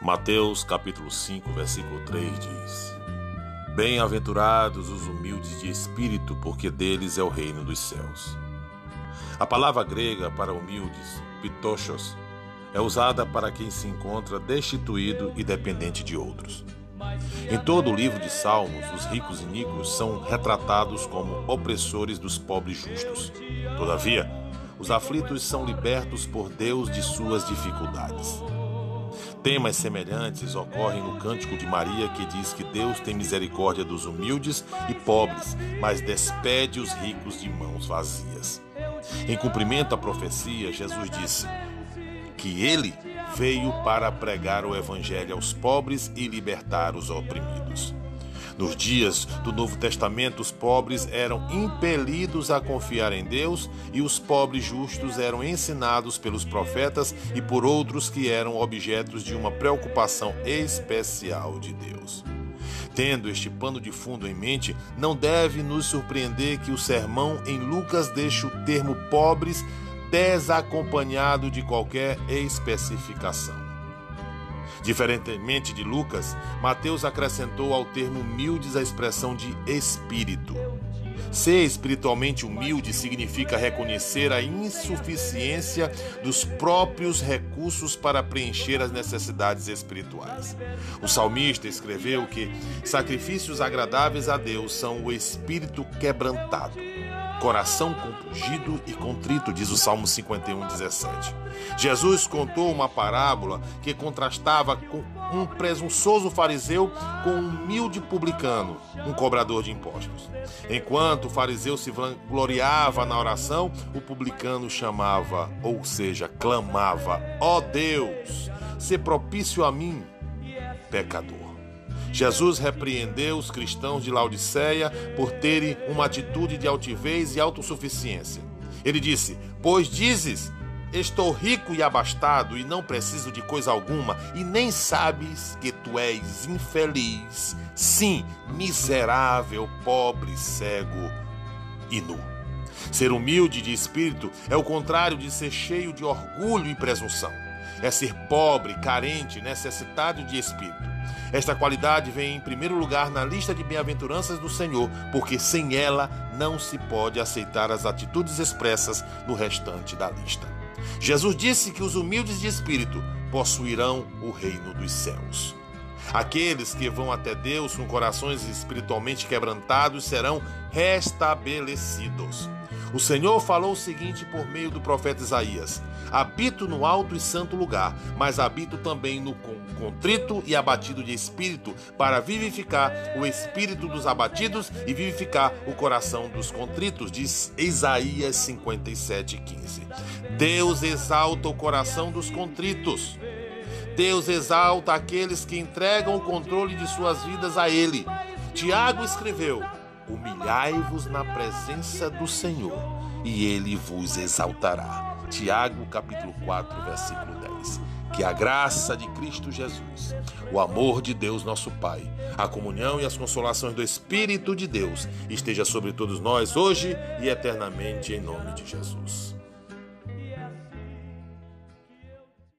Mateus capítulo 5, versículo 3 diz: Bem-aventurados os humildes de espírito, porque deles é o reino dos céus. A palavra grega para humildes, pitochos, é usada para quem se encontra destituído e dependente de outros. Em todo o livro de Salmos, os ricos e níquos são retratados como opressores dos pobres justos. Todavia, os aflitos são libertos por Deus de suas dificuldades. Temas semelhantes ocorrem no Cântico de Maria, que diz que Deus tem misericórdia dos humildes e pobres, mas despede os ricos de mãos vazias. Em cumprimento à profecia, Jesus disse que ele veio para pregar o evangelho aos pobres e libertar os oprimidos. Nos dias do Novo Testamento, os pobres eram impelidos a confiar em Deus e os pobres justos eram ensinados pelos profetas e por outros que eram objetos de uma preocupação especial de Deus. Tendo este pano de fundo em mente, não deve nos surpreender que o sermão em Lucas deixe o termo pobres desacompanhado de qualquer especificação. Diferentemente de Lucas, Mateus acrescentou ao termo humildes a expressão de espírito. Ser espiritualmente humilde significa reconhecer a insuficiência dos próprios recursos para preencher as necessidades espirituais. O salmista escreveu que sacrifícios agradáveis a Deus são o espírito quebrantado coração compungido e contrito, diz o Salmo 51, 17. Jesus contou uma parábola que contrastava com um presunçoso fariseu com um humilde publicano, um cobrador de impostos. Enquanto o fariseu se gloriava na oração, o publicano chamava, ou seja, clamava: Ó oh Deus, se propício a mim, pecador. Jesus repreendeu os cristãos de Laodiceia por terem uma atitude de altivez e autossuficiência. Ele disse: Pois dizes, estou rico e abastado e não preciso de coisa alguma, e nem sabes que tu és infeliz, sim, miserável, pobre, cego e nu. Ser humilde de espírito é o contrário de ser cheio de orgulho e presunção. É ser pobre, carente, necessitado de espírito. Esta qualidade vem em primeiro lugar na lista de bem-aventuranças do Senhor, porque sem ela não se pode aceitar as atitudes expressas no restante da lista. Jesus disse que os humildes de espírito possuirão o reino dos céus. Aqueles que vão até Deus com corações espiritualmente quebrantados serão restabelecidos. O Senhor falou o seguinte por meio do profeta Isaías: Habito no alto e santo lugar, mas habito também no contrito e abatido de espírito, para vivificar o espírito dos abatidos e vivificar o coração dos contritos, diz Isaías 57:15. Deus exalta o coração dos contritos. Deus exalta aqueles que entregam o controle de suas vidas a Ele. Tiago escreveu: Humilhai-vos na presença do Senhor, e ele vos exaltará. Tiago, capítulo 4, versículo 10. Que a graça de Cristo Jesus, o amor de Deus nosso Pai, a comunhão e as consolações do Espírito de Deus esteja sobre todos nós hoje e eternamente em nome de Jesus.